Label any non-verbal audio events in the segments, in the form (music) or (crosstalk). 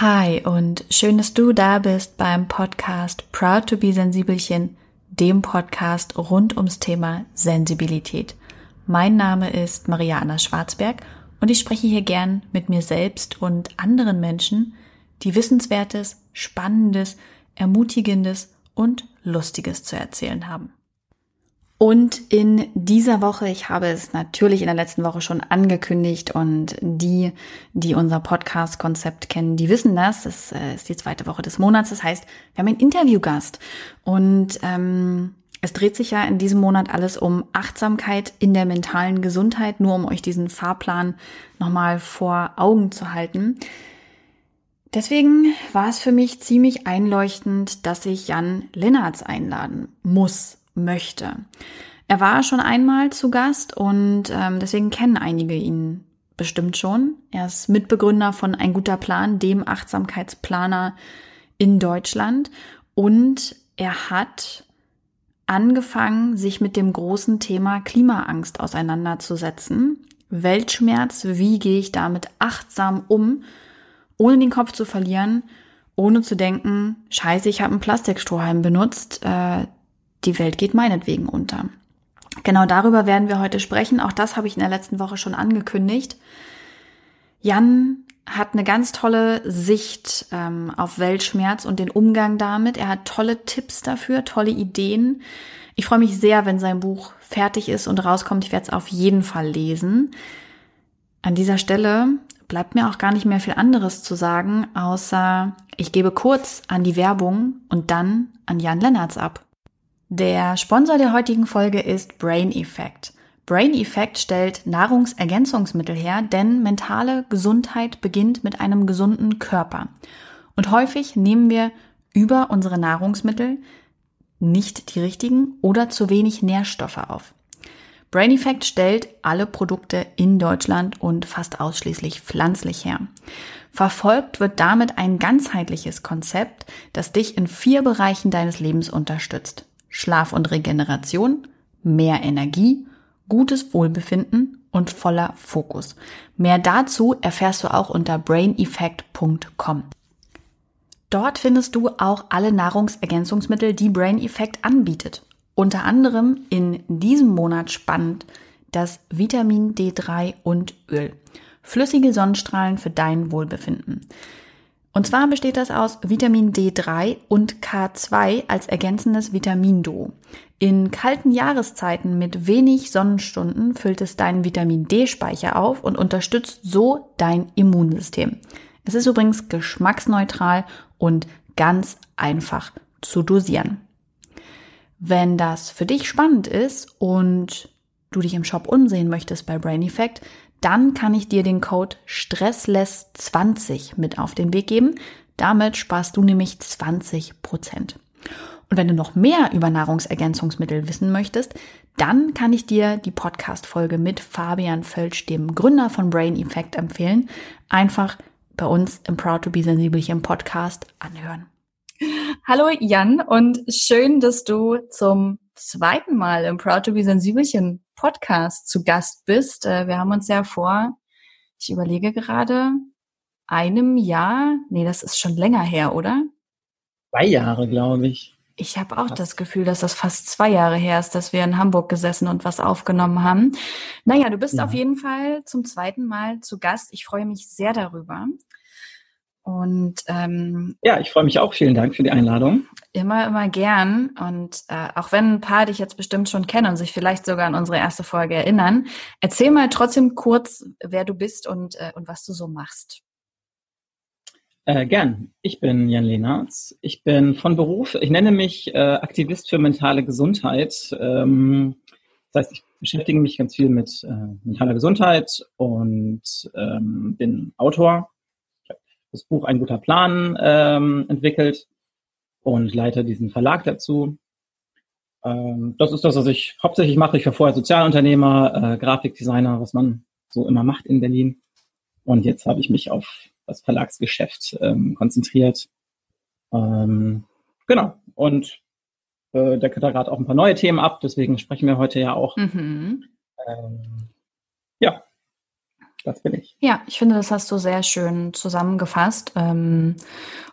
Hi und schön, dass du da bist beim Podcast Proud to be Sensibelchen, dem Podcast rund ums Thema Sensibilität. Mein Name ist Maria Anna Schwarzberg und ich spreche hier gern mit mir selbst und anderen Menschen, die Wissenswertes, Spannendes, Ermutigendes und Lustiges zu erzählen haben. Und in dieser Woche, ich habe es natürlich in der letzten Woche schon angekündigt und die, die unser Podcast-Konzept kennen, die wissen das. Es äh, ist die zweite Woche des Monats. Das heißt, wir haben einen Interviewgast und ähm, es dreht sich ja in diesem Monat alles um Achtsamkeit in der mentalen Gesundheit, nur um euch diesen Fahrplan nochmal vor Augen zu halten. Deswegen war es für mich ziemlich einleuchtend, dass ich Jan Lennartz einladen muss möchte. Er war schon einmal zu Gast und ähm, deswegen kennen einige ihn bestimmt schon. Er ist Mitbegründer von Ein guter Plan, dem Achtsamkeitsplaner in Deutschland. Und er hat angefangen, sich mit dem großen Thema Klimaangst auseinanderzusetzen. Weltschmerz, wie gehe ich damit achtsam um, ohne den Kopf zu verlieren, ohne zu denken, scheiße, ich habe einen Plastikstrohhalm benutzt, äh, die Welt geht meinetwegen unter. Genau darüber werden wir heute sprechen. Auch das habe ich in der letzten Woche schon angekündigt. Jan hat eine ganz tolle Sicht ähm, auf Weltschmerz und den Umgang damit. Er hat tolle Tipps dafür, tolle Ideen. Ich freue mich sehr, wenn sein Buch fertig ist und rauskommt. Ich werde es auf jeden Fall lesen. An dieser Stelle bleibt mir auch gar nicht mehr viel anderes zu sagen, außer ich gebe kurz an die Werbung und dann an Jan Lennartz ab. Der Sponsor der heutigen Folge ist Brain Effect. Brain Effect stellt Nahrungsergänzungsmittel her, denn mentale Gesundheit beginnt mit einem gesunden Körper. Und häufig nehmen wir über unsere Nahrungsmittel nicht die richtigen oder zu wenig Nährstoffe auf. Brain Effect stellt alle Produkte in Deutschland und fast ausschließlich pflanzlich her. Verfolgt wird damit ein ganzheitliches Konzept, das dich in vier Bereichen deines Lebens unterstützt. Schlaf und Regeneration, mehr Energie, gutes Wohlbefinden und voller Fokus. Mehr dazu erfährst du auch unter braineffect.com. Dort findest du auch alle Nahrungsergänzungsmittel, die Brain Effect anbietet. Unter anderem in diesem Monat spannend das Vitamin D3 und Öl. Flüssige Sonnenstrahlen für dein Wohlbefinden. Und zwar besteht das aus Vitamin D3 und K2 als ergänzendes Vitaminduo. In kalten Jahreszeiten mit wenig Sonnenstunden füllt es deinen Vitamin D-Speicher auf und unterstützt so dein Immunsystem. Es ist übrigens geschmacksneutral und ganz einfach zu dosieren. Wenn das für dich spannend ist und du dich im Shop umsehen möchtest bei Brain Effect, dann kann ich dir den Code Stressless20 mit auf den Weg geben. Damit sparst du nämlich 20 Prozent. Und wenn du noch mehr über Nahrungsergänzungsmittel wissen möchtest, dann kann ich dir die Podcast-Folge mit Fabian Völsch, dem Gründer von Brain Effect, empfehlen. Einfach bei uns im Proud to be Sensibelchen Podcast anhören. Hallo Jan und schön, dass du zum zweiten Mal im Proud to be Sensibelchen Podcast zu Gast bist. Äh, wir haben uns ja vor, ich überlege gerade, einem Jahr, nee, das ist schon länger her, oder? Zwei Jahre, glaube ich. Ich habe auch das Gefühl, dass das fast zwei Jahre her ist, dass wir in Hamburg gesessen und was aufgenommen haben. Naja, du bist ja. auf jeden Fall zum zweiten Mal zu Gast. Ich freue mich sehr darüber. Und ähm, ja, ich freue mich auch. Vielen Dank für die Einladung. Immer, immer gern. Und äh, auch wenn ein paar dich jetzt bestimmt schon kennen und sich vielleicht sogar an unsere erste Folge erinnern, erzähl mal trotzdem kurz, wer du bist und, äh, und was du so machst. Äh, gern. Ich bin Jan Lehnertz. Ich bin von Beruf, ich nenne mich äh, Aktivist für mentale Gesundheit. Ähm, das heißt, ich beschäftige mich ganz viel mit äh, mentaler Gesundheit und ähm, bin Autor das Buch Ein guter Plan ähm, entwickelt und leite diesen Verlag dazu. Ähm, das ist das, was ich hauptsächlich mache. Ich war vorher Sozialunternehmer, äh, Grafikdesigner, was man so immer macht in Berlin. Und jetzt habe ich mich auf das Verlagsgeschäft ähm, konzentriert. Ähm, genau. Und äh, decke da gerade auch ein paar neue Themen ab. Deswegen sprechen wir heute ja auch. Mhm. Ähm, ja, das bin ich. Ja, ich finde, das hast du sehr schön zusammengefasst. Ähm,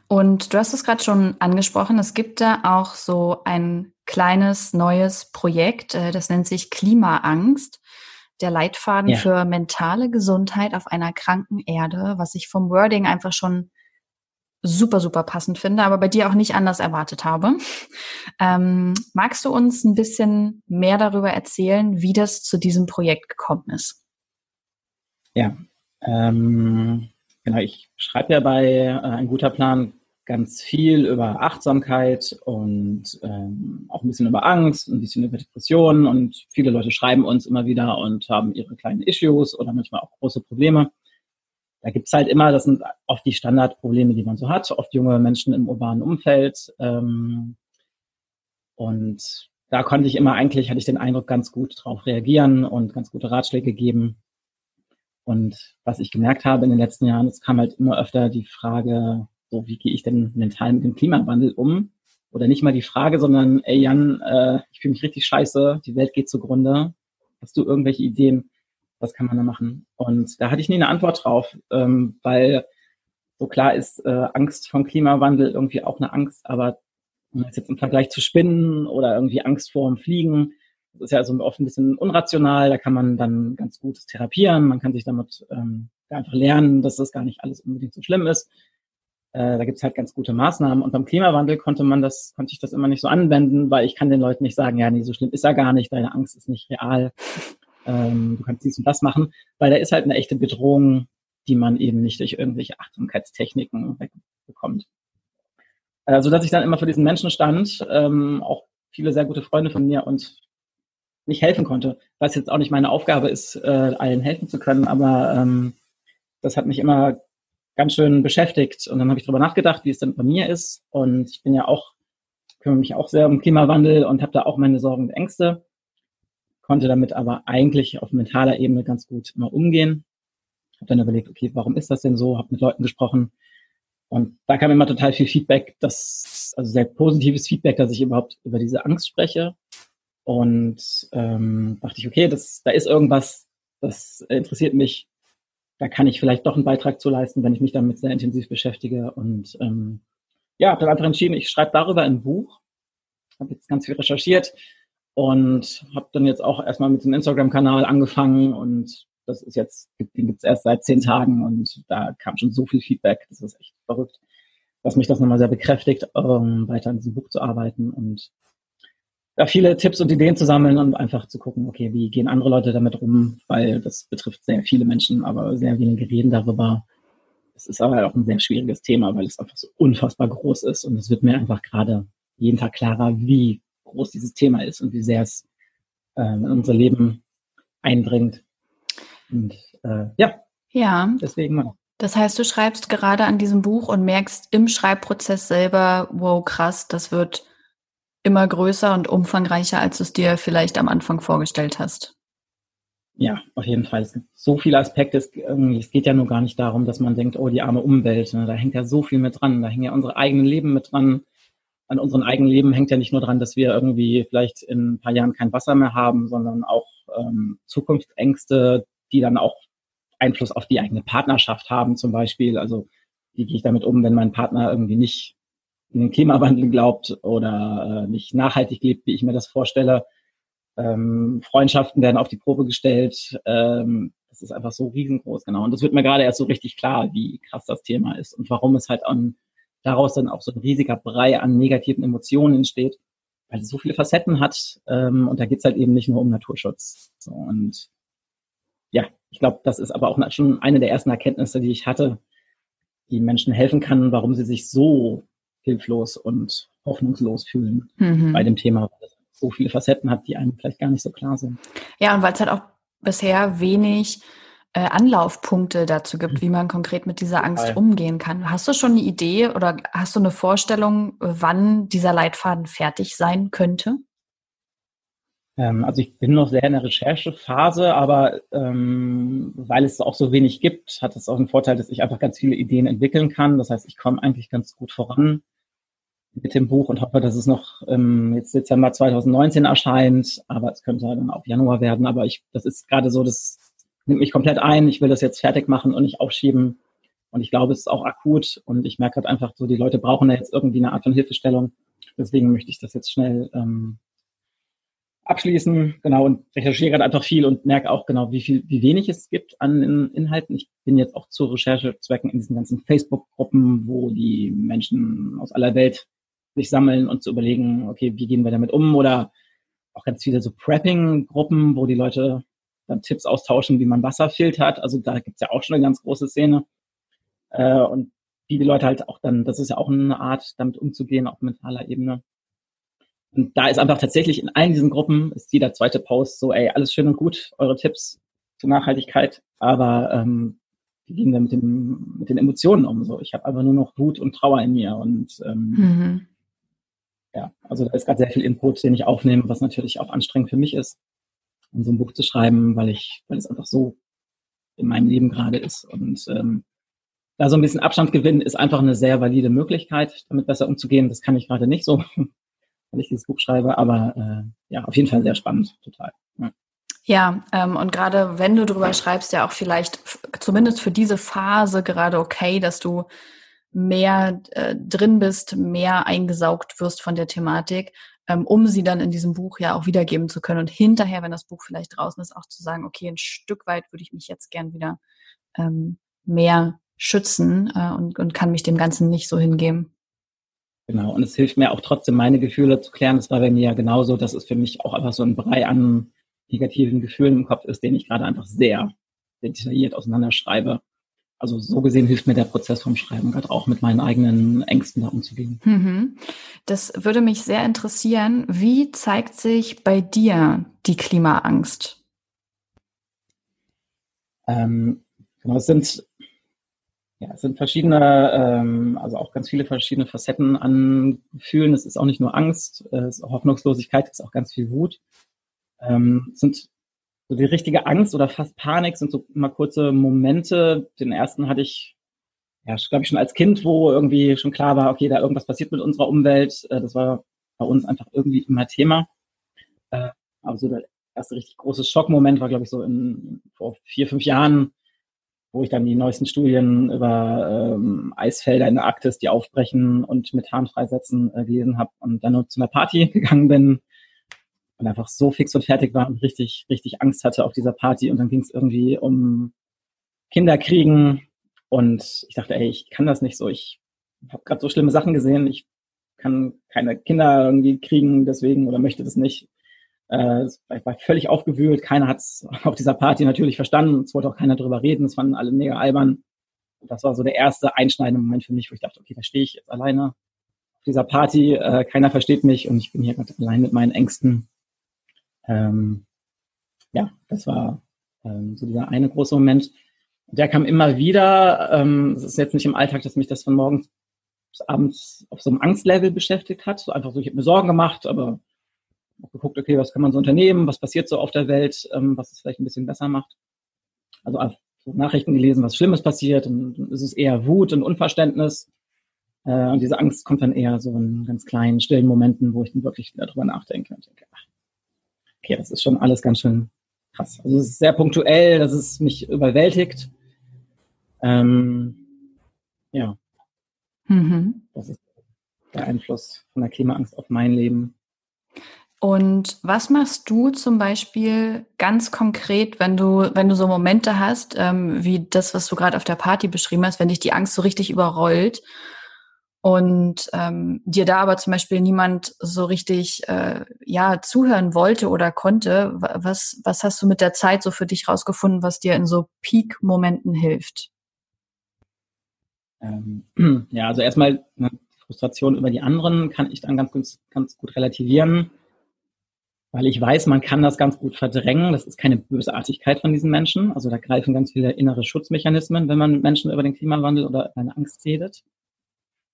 und du hast es gerade schon angesprochen, es gibt da auch so ein kleines neues Projekt, äh, das nennt sich Klimaangst. Der Leitfaden ja. für mentale Gesundheit auf einer kranken Erde, was ich vom Wording einfach schon super, super passend finde, aber bei dir auch nicht anders erwartet habe. Ähm, magst du uns ein bisschen mehr darüber erzählen, wie das zu diesem Projekt gekommen ist? Ja, ähm, genau. Ich schreibe ja bei äh, Ein guter Plan ganz viel über Achtsamkeit und ähm, auch ein bisschen über Angst, ein bisschen über Depressionen und viele Leute schreiben uns immer wieder und haben ihre kleinen Issues oder manchmal auch große Probleme. Da gibt's halt immer, das sind oft die Standardprobleme, die man so hat, oft junge Menschen im urbanen Umfeld. Ähm, und da konnte ich immer eigentlich, hatte ich den Eindruck, ganz gut drauf reagieren und ganz gute Ratschläge geben. Und was ich gemerkt habe in den letzten Jahren, es kam halt immer öfter die Frage, so wie gehe ich denn mental mit dem Klimawandel um? Oder nicht mal die Frage, sondern, ey Jan, äh, ich fühle mich richtig scheiße, die Welt geht zugrunde. Hast du irgendwelche Ideen? Was kann man da machen? Und da hatte ich nie eine Antwort drauf, ähm, weil so klar ist äh, Angst vom Klimawandel irgendwie auch eine Angst, aber jetzt im Vergleich zu Spinnen oder irgendwie Angst vor dem Fliegen, ist ja also oft ein bisschen unrational, da kann man dann ganz gut therapieren, man kann sich damit ähm, einfach lernen, dass das gar nicht alles unbedingt so schlimm ist. Äh, da gibt's halt ganz gute Maßnahmen. Und beim Klimawandel konnte man das, konnte ich das immer nicht so anwenden, weil ich kann den Leuten nicht sagen, ja, nee, so schlimm ist er gar nicht, deine Angst ist nicht real, ähm, du kannst dies und das machen, weil da ist halt eine echte Bedrohung, die man eben nicht durch irgendwelche Achtsamkeitstechniken wegbekommt. Also, dass ich dann immer vor diesen Menschen stand, ähm, auch viele sehr gute Freunde von mir und nicht helfen konnte, was jetzt auch nicht meine Aufgabe ist, äh, allen helfen zu können, aber ähm, das hat mich immer ganz schön beschäftigt. Und dann habe ich darüber nachgedacht, wie es denn bei mir ist. Und ich bin ja auch kümmere mich auch sehr um Klimawandel und habe da auch meine Sorgen und Ängste, konnte damit aber eigentlich auf mentaler Ebene ganz gut immer umgehen. Habe dann überlegt, okay, warum ist das denn so? Habe mit Leuten gesprochen. Und da kam immer total viel Feedback, das also sehr positives Feedback, dass ich überhaupt über diese Angst spreche und ähm, dachte ich, okay, das, da ist irgendwas, das interessiert mich. Da kann ich vielleicht doch einen Beitrag zu leisten, wenn ich mich damit sehr intensiv beschäftige. Und ähm, ja, habe dann einfach entschieden, ich schreibe darüber ein Buch. Habe jetzt ganz viel recherchiert und habe dann jetzt auch erstmal mit dem Instagram-Kanal angefangen und das ist jetzt, den gibt's erst seit zehn Tagen und da kam schon so viel Feedback, das ist echt verrückt, dass mich das nochmal sehr bekräftigt, ähm, weiter an diesem Buch zu arbeiten und da viele Tipps und Ideen zu sammeln und einfach zu gucken, okay, wie gehen andere Leute damit rum, weil das betrifft sehr viele Menschen, aber sehr wenige reden darüber. Es ist aber auch ein sehr schwieriges Thema, weil es einfach so unfassbar groß ist und es wird mir einfach gerade jeden Tag klarer, wie groß dieses Thema ist und wie sehr es äh, in unser Leben eindringt. Und äh, ja, ja. Deswegen mal. Das heißt, du schreibst gerade an diesem Buch und merkst im Schreibprozess selber, wow, krass, das wird immer größer und umfangreicher, als du es dir vielleicht am Anfang vorgestellt hast. Ja, auf jeden Fall. So viele Aspekte. Es, es geht ja nur gar nicht darum, dass man denkt, oh, die arme Umwelt. Ne? Da hängt ja so viel mit dran. Da hängen ja unsere eigenen Leben mit dran. An unserem eigenen Leben hängt ja nicht nur dran, dass wir irgendwie vielleicht in ein paar Jahren kein Wasser mehr haben, sondern auch ähm, Zukunftsängste, die dann auch Einfluss auf die eigene Partnerschaft haben zum Beispiel. Also wie gehe ich damit um, wenn mein Partner irgendwie nicht in den Klimawandel glaubt oder äh, nicht nachhaltig lebt, wie ich mir das vorstelle. Ähm, Freundschaften werden auf die Probe gestellt. Ähm, das ist einfach so riesengroß, genau. Und das wird mir gerade erst so richtig klar, wie krass das Thema ist und warum es halt an, daraus dann auch so ein riesiger Brei an negativen Emotionen entsteht, weil es so viele Facetten hat. Ähm, und da geht's halt eben nicht nur um Naturschutz. So, und ja, ich glaube, das ist aber auch schon eine der ersten Erkenntnisse, die ich hatte, die Menschen helfen kann, warum sie sich so hilflos und hoffnungslos fühlen mhm. bei dem Thema, weil es so viele Facetten hat, die einem vielleicht gar nicht so klar sind. Ja, und weil es halt auch bisher wenig äh, Anlaufpunkte dazu gibt, mhm. wie man konkret mit dieser Angst umgehen kann. Hast du schon eine Idee oder hast du eine Vorstellung, wann dieser Leitfaden fertig sein könnte? Ähm, also ich bin noch sehr in der Recherchephase, aber ähm, weil es auch so wenig gibt, hat es auch einen Vorteil, dass ich einfach ganz viele Ideen entwickeln kann. Das heißt, ich komme eigentlich ganz gut voran mit dem Buch und hoffe, dass es noch ähm, jetzt Dezember 2019 erscheint, aber es könnte dann auch Januar werden. Aber ich, das ist gerade so das nimmt mich komplett ein, ich will das jetzt fertig machen und nicht aufschieben. Und ich glaube, es ist auch akut und ich merke halt einfach so, die Leute brauchen da jetzt irgendwie eine Art von Hilfestellung. Deswegen möchte ich das jetzt schnell ähm, abschließen, genau, und recherchiere gerade einfach viel und merke auch genau, wie viel, wie wenig es gibt an Inhalten. Ich bin jetzt auch zu Recherchezwecken in diesen ganzen Facebook-Gruppen, wo die Menschen aus aller Welt sich sammeln und zu überlegen, okay, wie gehen wir damit um? Oder auch ganz viele so Prepping-Gruppen, wo die Leute dann Tipps austauschen, wie man Wasser filtert. Also da gibt's ja auch schon eine ganz große Szene. Äh, und wie die Leute halt auch dann, das ist ja auch eine Art, damit umzugehen auf mentaler Ebene. Und da ist einfach tatsächlich in allen diesen Gruppen ist jeder zweite Post so, ey, alles schön und gut, eure Tipps zur Nachhaltigkeit, aber ähm, wie gehen wir mit, dem, mit den Emotionen um? So, ich habe einfach nur noch Wut und Trauer in mir und ähm, mhm. Ja, also da ist gerade sehr viel Input, den ich aufnehme, was natürlich auch anstrengend für mich ist, um so ein Buch zu schreiben, weil ich, weil es einfach so in meinem Leben gerade ist und ähm, da so ein bisschen Abstand gewinnen ist einfach eine sehr valide Möglichkeit, damit besser umzugehen. Das kann ich gerade nicht so (laughs) wenn ich dieses Buch schreibe. Aber äh, ja, auf jeden Fall sehr spannend, total. Ja. Ja, ähm, und gerade wenn du drüber schreibst, ja auch vielleicht zumindest für diese Phase gerade okay, dass du mehr äh, drin bist, mehr eingesaugt wirst von der Thematik, ähm, um sie dann in diesem Buch ja auch wiedergeben zu können und hinterher, wenn das Buch vielleicht draußen ist, auch zu sagen, okay, ein Stück weit würde ich mich jetzt gern wieder ähm, mehr schützen äh, und, und kann mich dem Ganzen nicht so hingeben. Genau, und es hilft mir auch trotzdem, meine Gefühle zu klären. Das war bei mir ja genauso, dass es für mich auch einfach so ein Brei an negativen Gefühlen im Kopf ist, den ich gerade einfach sehr detailliert auseinanderschreibe. Also so gesehen hilft mir der Prozess vom Schreiben gerade auch mit meinen eigenen Ängsten da umzugehen. Mhm. Das würde mich sehr interessieren. Wie zeigt sich bei dir die Klimaangst? Ähm, genau, es sind ja, es sind verschiedene, ähm, also auch ganz viele verschiedene Facetten an Gefühlen. Es ist auch nicht nur Angst, es ist auch Hoffnungslosigkeit, es ist auch ganz viel Wut. Ähm, es sind so die richtige Angst oder fast Panik sind so immer kurze Momente. Den ersten hatte ich, ja, glaube ich, schon als Kind, wo irgendwie schon klar war, okay, da irgendwas passiert mit unserer Umwelt. Äh, das war bei uns einfach irgendwie immer Thema. Äh, aber so der erste richtig große Schockmoment war, glaube ich, so in, vor vier, fünf Jahren, wo ich dann die neuesten Studien über ähm, Eisfelder in der Arktis, die aufbrechen und Methan freisetzen, äh, gelesen habe und dann nur zu einer Party (laughs) gegangen bin und einfach so fix und fertig war und richtig, richtig Angst hatte auf dieser Party. Und dann ging es irgendwie um Kinderkriegen und ich dachte, ey, ich kann das nicht so. Ich habe gerade so schlimme Sachen gesehen. Ich kann keine Kinder irgendwie kriegen deswegen oder möchte das nicht. Äh, ich war völlig aufgewühlt. Keiner hat es auf dieser Party natürlich verstanden. Es wollte auch keiner drüber reden. Es fanden alle mega albern. Und das war so der erste einschneidende Moment für mich, wo ich dachte, okay, da stehe ich jetzt alleine auf dieser Party. Äh, keiner versteht mich und ich bin hier gerade allein mit meinen Ängsten. Ähm, ja, das war ähm, so dieser eine große Moment. Der kam immer wieder. Ähm, es ist jetzt nicht im Alltag, dass mich das von morgens bis abends auf so einem Angstlevel beschäftigt hat. So einfach so, ich habe mir Sorgen gemacht, aber auch geguckt, okay, was kann man so unternehmen, was passiert so auf der Welt, ähm, was es vielleicht ein bisschen besser macht. Also so Nachrichten gelesen, was Schlimmes passiert und dann ist es eher Wut und Unverständnis. Äh, und diese Angst kommt dann eher so in ganz kleinen, stillen Momenten, wo ich dann wirklich wieder drüber nachdenke und denke, ach, okay, das ist schon alles ganz schön krass. Also es ist sehr punktuell, dass es mich überwältigt. Ähm, ja. Mhm. Das ist der Einfluss von der Klimaangst auf mein Leben. Und was machst du zum Beispiel ganz konkret, wenn du, wenn du so Momente hast, ähm, wie das, was du gerade auf der Party beschrieben hast, wenn dich die Angst so richtig überrollt und ähm, dir da aber zum Beispiel niemand so richtig äh, ja zuhören wollte oder konnte, was, was hast du mit der Zeit so für dich rausgefunden, was dir in so Peak-Momenten hilft? Ähm, (clears throat) ja, also erstmal eine Frustration über die anderen kann ich dann ganz, ganz gut relativieren weil ich weiß, man kann das ganz gut verdrängen. Das ist keine Bösartigkeit von diesen Menschen. Also da greifen ganz viele innere Schutzmechanismen, wenn man Menschen über den Klimawandel oder eine Angst redet.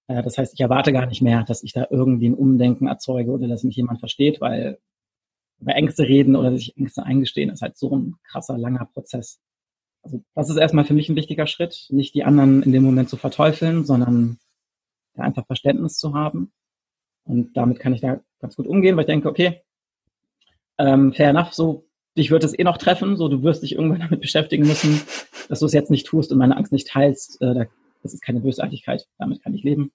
Äh, das heißt, ich erwarte gar nicht mehr, dass ich da irgendwie ein Umdenken erzeuge oder dass mich jemand versteht, weil über Ängste reden oder sich Ängste eingestehen ist halt so ein krasser, langer Prozess. Also das ist erstmal für mich ein wichtiger Schritt, nicht die anderen in dem Moment zu verteufeln, sondern da einfach Verständnis zu haben. Und damit kann ich da ganz gut umgehen, weil ich denke, okay, ähm, fair enough, so dich wird es eh noch treffen, so du wirst dich irgendwann damit beschäftigen müssen, dass du es jetzt nicht tust und meine Angst nicht teilst. Äh, das ist keine Bösartigkeit, damit kann ich leben.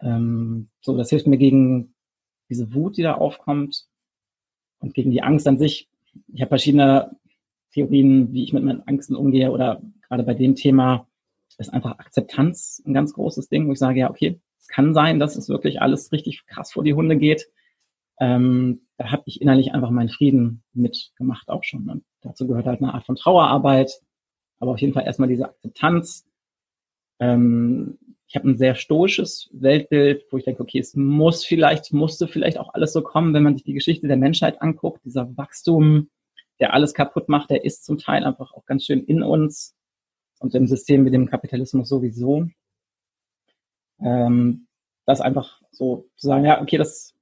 Ähm, so, das hilft mir gegen diese Wut, die da aufkommt und gegen die Angst an sich. Ich habe verschiedene Theorien, wie ich mit meinen Ängsten umgehe oder gerade bei dem Thema ist einfach Akzeptanz ein ganz großes Ding, wo ich sage, ja, okay, es kann sein, dass es wirklich alles richtig krass vor die Hunde geht. Ähm, da habe ich innerlich einfach meinen Frieden mitgemacht auch schon. Und dazu gehört halt eine Art von Trauerarbeit, aber auf jeden Fall erstmal diese Akzeptanz. Ähm, ich habe ein sehr stoisches Weltbild, wo ich denke, okay, es muss vielleicht, musste vielleicht auch alles so kommen, wenn man sich die Geschichte der Menschheit anguckt. Dieser Wachstum, der alles kaputt macht, der ist zum Teil einfach auch ganz schön in uns und im System mit dem Kapitalismus sowieso. Ähm, das einfach so zu sagen, ja, okay, das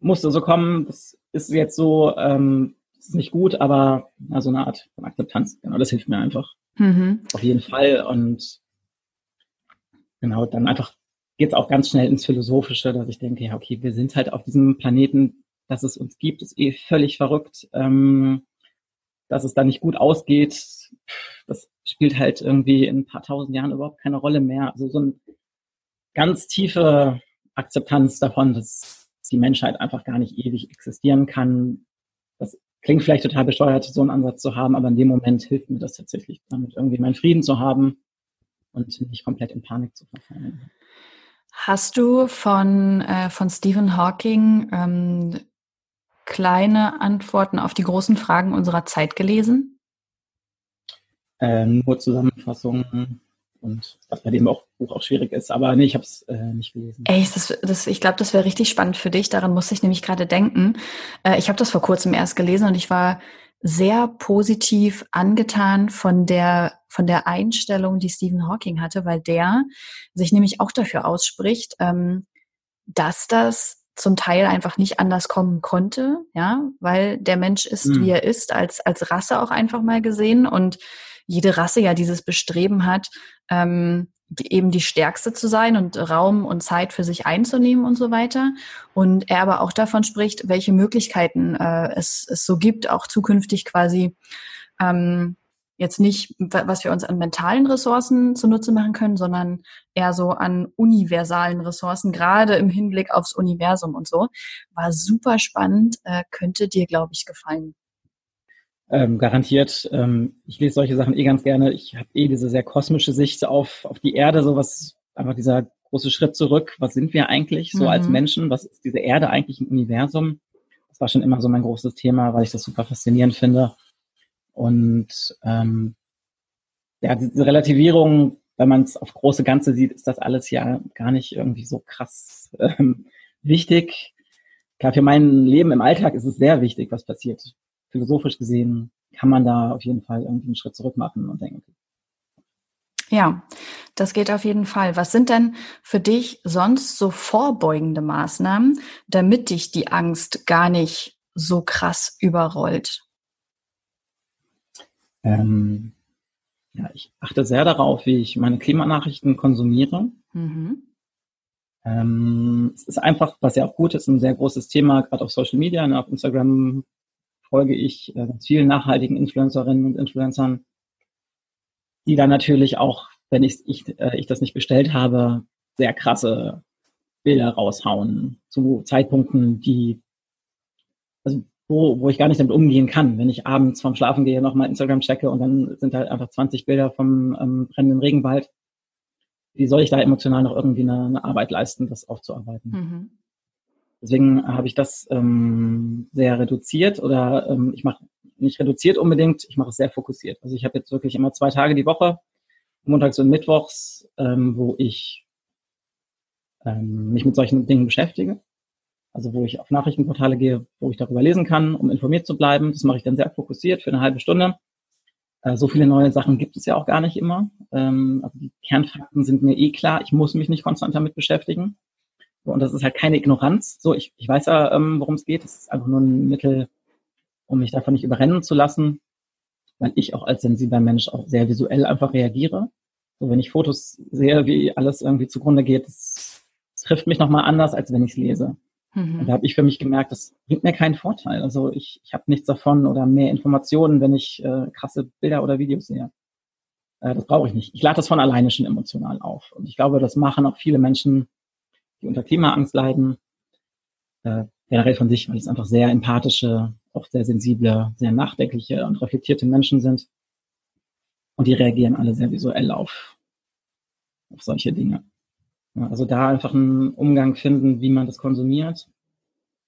musste so kommen, das ist jetzt so, ähm, das ist nicht gut, aber na, so eine Art von Akzeptanz, genau, das hilft mir einfach. Mhm. Auf jeden Fall. Und genau, dann einfach geht es auch ganz schnell ins Philosophische, dass ich denke, ja, okay, wir sind halt auf diesem Planeten, dass es uns gibt, ist eh völlig verrückt. Ähm, dass es da nicht gut ausgeht, das spielt halt irgendwie in ein paar tausend Jahren überhaupt keine Rolle mehr. Also so eine ganz tiefe Akzeptanz davon, dass die Menschheit einfach gar nicht ewig existieren kann. Das klingt vielleicht total bescheuert, so einen Ansatz zu haben, aber in dem Moment hilft mir das tatsächlich, damit irgendwie meinen Frieden zu haben und nicht komplett in Panik zu verfallen. Hast du von, äh, von Stephen Hawking ähm, kleine Antworten auf die großen Fragen unserer Zeit gelesen? Äh, nur Zusammenfassungen und was bei dem auch, Buch auch schwierig ist. Aber nee, ich habe es äh, nicht gelesen. Ey, das, das, ich glaube, das wäre richtig spannend für dich. Daran musste ich nämlich gerade denken. Äh, ich habe das vor kurzem erst gelesen und ich war sehr positiv angetan von der, von der Einstellung, die Stephen Hawking hatte, weil der sich nämlich auch dafür ausspricht, ähm, dass das zum Teil einfach nicht anders kommen konnte, ja, weil der Mensch ist, mhm. wie er ist, als, als Rasse auch einfach mal gesehen und jede Rasse ja dieses Bestreben hat, ähm, eben die stärkste zu sein und Raum und Zeit für sich einzunehmen und so weiter. Und er aber auch davon spricht, welche Möglichkeiten äh, es, es so gibt, auch zukünftig quasi ähm, jetzt nicht, was wir uns an mentalen Ressourcen zunutze machen können, sondern eher so an universalen Ressourcen, gerade im Hinblick aufs Universum und so. War super spannend, äh, könnte dir, glaube ich, gefallen. Ähm, garantiert. Ähm, ich lese solche Sachen eh ganz gerne. Ich habe eh diese sehr kosmische Sicht auf, auf die Erde, so was einfach dieser große Schritt zurück. Was sind wir eigentlich so mhm. als Menschen? Was ist diese Erde eigentlich im Universum? Das war schon immer so mein großes Thema, weil ich das super faszinierend finde. Und ähm, ja, diese Relativierung, wenn man es auf große Ganze sieht, ist das alles ja gar nicht irgendwie so krass ähm, wichtig. Klar, für mein Leben im Alltag ist es sehr wichtig, was passiert. Philosophisch gesehen kann man da auf jeden Fall irgendwie einen Schritt zurück machen und denken. Ja, das geht auf jeden Fall. Was sind denn für dich sonst so vorbeugende Maßnahmen, damit dich die Angst gar nicht so krass überrollt? Ähm, ja, ich achte sehr darauf, wie ich meine Klimanachrichten konsumiere. Mhm. Ähm, es ist einfach, was ja auch gut ist, ein sehr großes Thema, gerade auf Social Media. Ne, auf Instagram folge ich äh, vielen nachhaltigen Influencerinnen und Influencern, die dann natürlich auch, wenn ich, ich, äh, ich das nicht bestellt habe, sehr krasse Bilder raushauen zu Zeitpunkten, die also wo, wo ich gar nicht damit umgehen kann. Wenn ich abends vorm Schlafen gehe, nochmal Instagram checke und dann sind halt einfach 20 Bilder vom ähm, brennenden Regenwald. Wie soll ich da emotional noch irgendwie eine, eine Arbeit leisten, das aufzuarbeiten? Mhm. Deswegen habe ich das ähm, sehr reduziert oder ähm, ich mache nicht reduziert unbedingt, ich mache es sehr fokussiert. Also ich habe jetzt wirklich immer zwei Tage die Woche, montags und mittwochs, ähm, wo ich ähm, mich mit solchen Dingen beschäftige also wo ich auf Nachrichtenportale gehe, wo ich darüber lesen kann, um informiert zu bleiben. Das mache ich dann sehr fokussiert für eine halbe Stunde. Äh, so viele neue Sachen gibt es ja auch gar nicht immer. Ähm, also die Kernfakten sind mir eh klar. Ich muss mich nicht konstant damit beschäftigen. Und das ist halt keine Ignoranz. So, ich, ich weiß ja, ähm, worum es geht. Es ist einfach nur ein Mittel, um mich davon nicht überrennen zu lassen, weil ich auch als sensibler Mensch auch sehr visuell einfach reagiere. So, wenn ich Fotos sehe, wie alles irgendwie zugrunde geht, das trifft mich nochmal anders, als wenn ich es lese. Mhm. Und da habe ich für mich gemerkt, das bringt mir keinen Vorteil. Also ich, ich habe nichts davon oder mehr Informationen, wenn ich äh, krasse Bilder oder Videos sehe. Äh, das brauche ich nicht. Ich lade das von alleine schon emotional auf. Und ich glaube, das machen auch viele Menschen, die unter Klimaangst leiden, äh, generell von sich, weil es einfach sehr empathische, oft sehr sensible, sehr nachdenkliche und reflektierte Menschen sind. Und die reagieren alle sehr visuell auf, auf solche Dinge. Ja, also da einfach einen Umgang finden, wie man das konsumiert.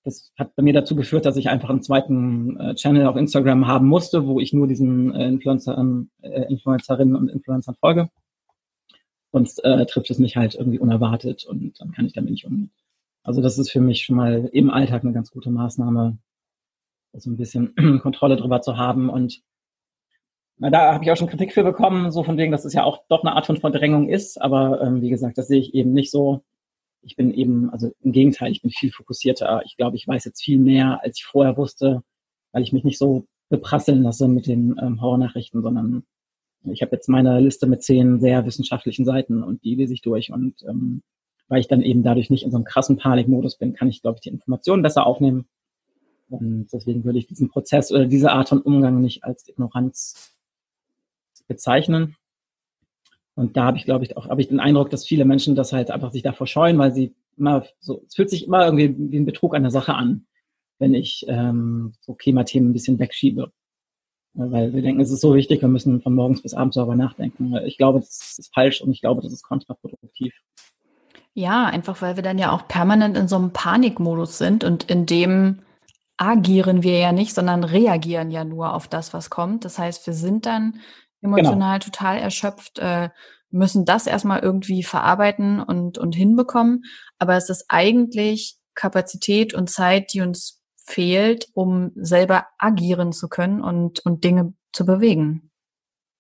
Das hat bei mir dazu geführt, dass ich einfach einen zweiten äh, Channel auf Instagram haben musste, wo ich nur diesen äh, Influencer, äh, Influencerinnen und Influencern folge. Sonst äh, trifft es mich halt irgendwie unerwartet und dann kann ich damit nicht umgehen. Also das ist für mich schon mal im Alltag eine ganz gute Maßnahme, so ein bisschen (clears throat) Kontrolle drüber zu haben und na, da habe ich auch schon Kritik für bekommen, so von wegen, dass es ja auch doch eine Art von Verdrängung ist. Aber ähm, wie gesagt, das sehe ich eben nicht so. Ich bin eben, also im Gegenteil, ich bin viel fokussierter. Ich glaube, ich weiß jetzt viel mehr, als ich vorher wusste, weil ich mich nicht so beprasseln lasse mit den ähm, Horrornachrichten, sondern ich habe jetzt meine Liste mit zehn sehr wissenschaftlichen Seiten und die lese ich durch. Und ähm, weil ich dann eben dadurch nicht in so einem krassen Panikmodus bin, kann ich, glaube ich, die Informationen besser aufnehmen. Und deswegen würde ich diesen Prozess oder diese Art von Umgang nicht als Ignoranz bezeichnen. Und da habe ich, glaube ich, auch habe ich den Eindruck, dass viele Menschen das halt einfach sich davor scheuen, weil sie immer so, es fühlt sich immer irgendwie wie ein Betrug an der Sache an, wenn ich ähm, so Klimathemen ein bisschen wegschiebe. Weil wir denken, es ist so wichtig, wir müssen von morgens bis abends darüber nachdenken. Ich glaube, das ist falsch und ich glaube, das ist kontraproduktiv. Ja, einfach weil wir dann ja auch permanent in so einem Panikmodus sind und in dem agieren wir ja nicht, sondern reagieren ja nur auf das, was kommt. Das heißt, wir sind dann Genau. emotional genau. total erschöpft, äh, müssen das erstmal irgendwie verarbeiten und, und hinbekommen. Aber es ist eigentlich Kapazität und Zeit, die uns fehlt, um selber agieren zu können und, und Dinge zu bewegen.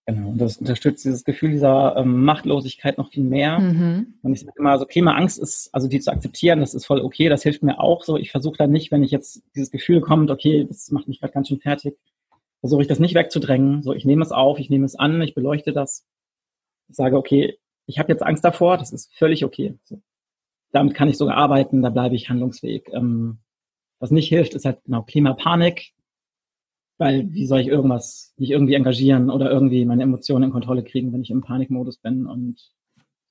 Genau, und das unterstützt dieses Gefühl dieser ähm, Machtlosigkeit noch viel mehr. Mhm. Und ich sage immer so, Klimaangst ist, also die zu akzeptieren, das ist voll okay, das hilft mir auch so. Ich versuche dann nicht, wenn ich jetzt dieses Gefühl kommt, okay, das macht mich gerade ganz schön fertig, versuche ich das nicht wegzudrängen. So, ich nehme es auf, ich nehme es an, ich beleuchte das. Ich sage, okay, ich habe jetzt Angst davor, das ist völlig okay. So. Damit kann ich sogar arbeiten, da bleibe ich handlungsfähig. Ähm, was nicht hilft, ist halt genau Klimapanik, weil wie soll ich irgendwas, mich irgendwie engagieren oder irgendwie meine Emotionen in Kontrolle kriegen, wenn ich im Panikmodus bin und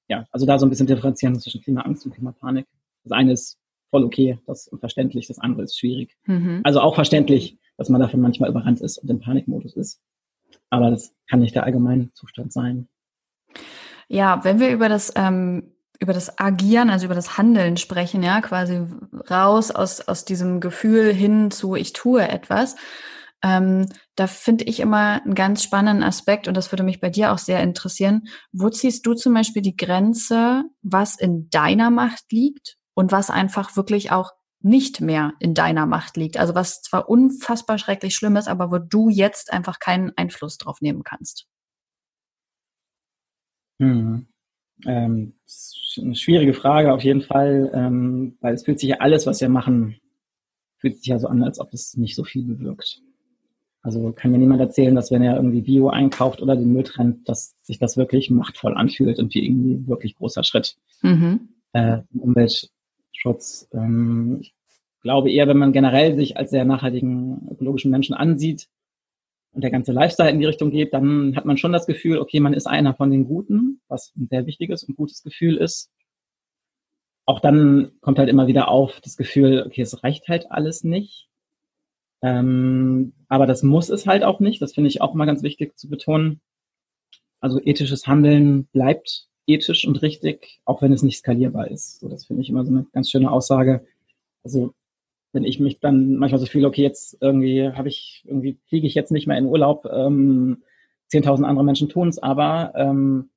ja, also da so ein bisschen differenzieren zwischen Klimaangst und Klimapanik. Das eine ist voll okay, das ist verständlich, das andere ist schwierig. Mhm. Also auch verständlich, dass man dafür manchmal überrannt ist und im Panikmodus ist. Aber das kann nicht der allgemeine Zustand sein. Ja, wenn wir über das ähm, über das Agieren, also über das Handeln sprechen, ja, quasi raus aus aus diesem Gefühl hin zu ich tue etwas. Ähm, da finde ich immer einen ganz spannenden Aspekt und das würde mich bei dir auch sehr interessieren. Wo ziehst du zum Beispiel die Grenze, was in deiner Macht liegt und was einfach wirklich auch nicht mehr in deiner Macht liegt. Also was zwar unfassbar schrecklich schlimm ist, aber wo du jetzt einfach keinen Einfluss drauf nehmen kannst. Hm. Ähm, eine schwierige Frage auf jeden Fall, ähm, weil es fühlt sich ja alles, was wir machen, fühlt sich ja so an, als ob es nicht so viel bewirkt. Also kann mir niemand erzählen, dass wenn er irgendwie Bio einkauft oder den Müll trennt, dass sich das wirklich machtvoll anfühlt und wie irgendwie wirklich großer Schritt mhm. äh, Umwelt, Schutz. Ähm, ich glaube eher, wenn man generell sich als sehr nachhaltigen ökologischen Menschen ansieht und der ganze Lifestyle in die Richtung geht, dann hat man schon das Gefühl, okay, man ist einer von den Guten, was ein sehr wichtiges und gutes Gefühl ist. Auch dann kommt halt immer wieder auf das Gefühl, okay, es reicht halt alles nicht. Ähm, aber das muss es halt auch nicht. Das finde ich auch mal ganz wichtig zu betonen. Also ethisches Handeln bleibt ethisch und richtig, auch wenn es nicht skalierbar ist. So, das finde ich immer so eine ganz schöne Aussage. Also wenn ich mich dann manchmal so fühle, okay, jetzt irgendwie habe ich, irgendwie fliege ich jetzt nicht mehr in Urlaub, ähm, 10.000 andere Menschen tun es, aber ähm,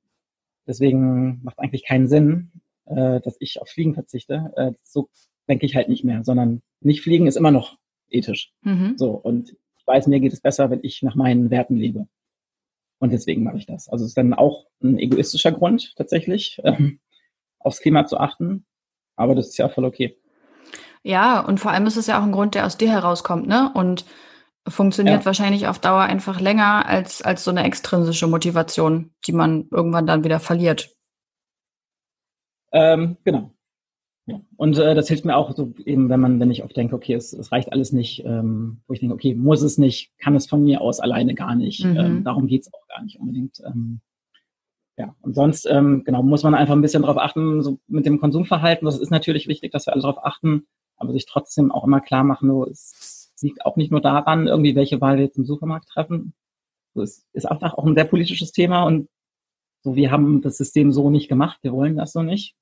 deswegen macht eigentlich keinen Sinn, äh, dass ich auf Fliegen verzichte. Äh, so denke ich halt nicht mehr, sondern nicht fliegen ist immer noch ethisch. Mhm. So, und ich weiß, mir geht es besser, wenn ich nach meinen Werten lebe. Und deswegen mache ich das. Also es ist dann auch ein egoistischer Grund tatsächlich, ähm, (laughs) aufs Klima zu achten. Aber das ist ja voll okay. Ja, und vor allem ist es ja auch ein Grund, der aus dir herauskommt, ne? Und funktioniert ja. wahrscheinlich auf Dauer einfach länger als, als so eine extrinsische Motivation, die man irgendwann dann wieder verliert. Ähm, genau. Ja. Und äh, das hilft mir auch so eben, wenn man, wenn ich oft denke, okay, es, es reicht alles nicht, ähm, wo ich denke, okay, muss es nicht, kann es von mir aus alleine gar nicht. Mhm. Ähm, darum geht's auch gar nicht unbedingt. Ähm, ja, und sonst, ähm, genau, muss man einfach ein bisschen darauf achten, so mit dem Konsumverhalten. Das ist natürlich wichtig, dass wir alle darauf achten, aber sich trotzdem auch immer klar machen, nur, es liegt auch nicht nur daran, irgendwie, welche Wahl wir jetzt im Supermarkt treffen. So, es ist einfach auch ein sehr politisches Thema und so, wir haben das System so nicht gemacht, wir wollen das so nicht.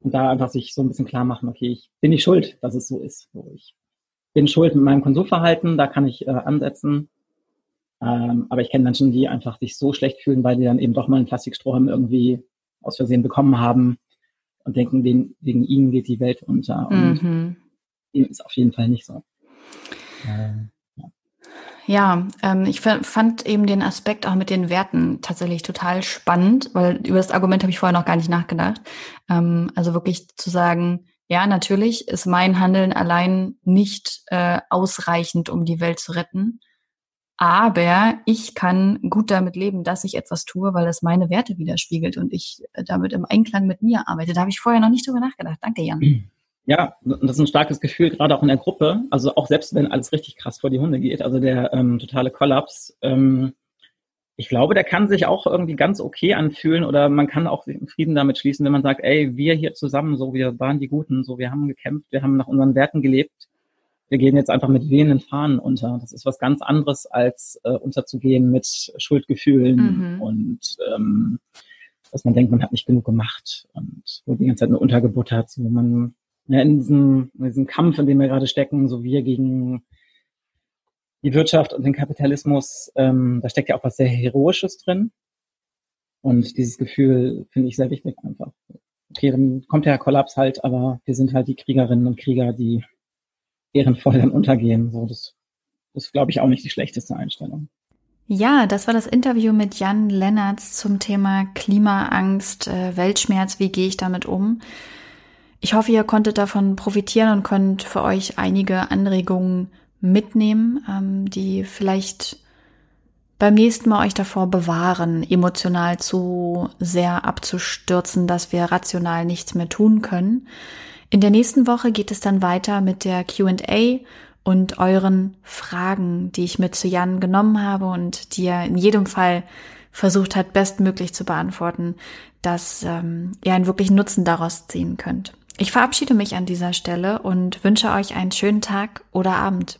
Und da einfach sich so ein bisschen klar machen, okay, ich bin nicht schuld, dass es so ist. So, ich bin schuld mit meinem Konsumverhalten, da kann ich äh, ansetzen. Ähm, aber ich kenne Menschen, die einfach sich so schlecht fühlen, weil die dann eben doch mal einen Plastikstrohhalm irgendwie aus Versehen bekommen haben und denken, wegen, wegen ihnen geht die Welt unter. Und mhm. ist auf jeden Fall nicht so. Ähm, ja, ähm, ich fand eben den Aspekt auch mit den Werten tatsächlich total spannend, weil über das Argument habe ich vorher noch gar nicht nachgedacht. Ähm, also wirklich zu sagen, ja, natürlich ist mein Handeln allein nicht äh, ausreichend, um die Welt zu retten. Aber ich kann gut damit leben, dass ich etwas tue, weil es meine Werte widerspiegelt und ich äh, damit im Einklang mit mir arbeite. Da habe ich vorher noch nicht drüber nachgedacht. Danke, Jan. (clears throat) Ja, das ist ein starkes Gefühl, gerade auch in der Gruppe. Also auch selbst wenn alles richtig krass vor die Hunde geht, also der ähm, totale Kollaps. Ähm, ich glaube, der kann sich auch irgendwie ganz okay anfühlen oder man kann auch den Frieden damit schließen, wenn man sagt, ey, wir hier zusammen, so wir waren die Guten, so wir haben gekämpft, wir haben nach unseren Werten gelebt. Wir gehen jetzt einfach mit wehenden Fahnen unter. Das ist was ganz anderes, als äh, unterzugehen mit Schuldgefühlen mhm. und ähm, dass man denkt, man hat nicht genug gemacht und wo die ganze Zeit nur untergebuttert, wo man ja, in, diesem, in diesem Kampf, in dem wir gerade stecken, so wir gegen die Wirtschaft und den Kapitalismus, ähm, da steckt ja auch was sehr Heroisches drin. Und dieses Gefühl finde ich sehr wichtig einfach. Okay, dann kommt der Kollaps halt, aber wir sind halt die Kriegerinnen und Krieger, die ehrenvoll dann untergehen. So, das, ist, glaube ich, auch nicht die schlechteste Einstellung. Ja, das war das Interview mit Jan Lennertz zum Thema Klimaangst, äh, Weltschmerz, wie gehe ich damit um? Ich hoffe, ihr konntet davon profitieren und könnt für euch einige Anregungen mitnehmen, ähm, die vielleicht beim nächsten Mal euch davor bewahren, emotional zu sehr abzustürzen, dass wir rational nichts mehr tun können. In der nächsten Woche geht es dann weiter mit der QA und euren Fragen, die ich mit zu Jan genommen habe und die er in jedem Fall versucht hat, bestmöglich zu beantworten, dass ähm, ihr einen wirklichen Nutzen daraus ziehen könnt. Ich verabschiede mich an dieser Stelle und wünsche euch einen schönen Tag oder Abend.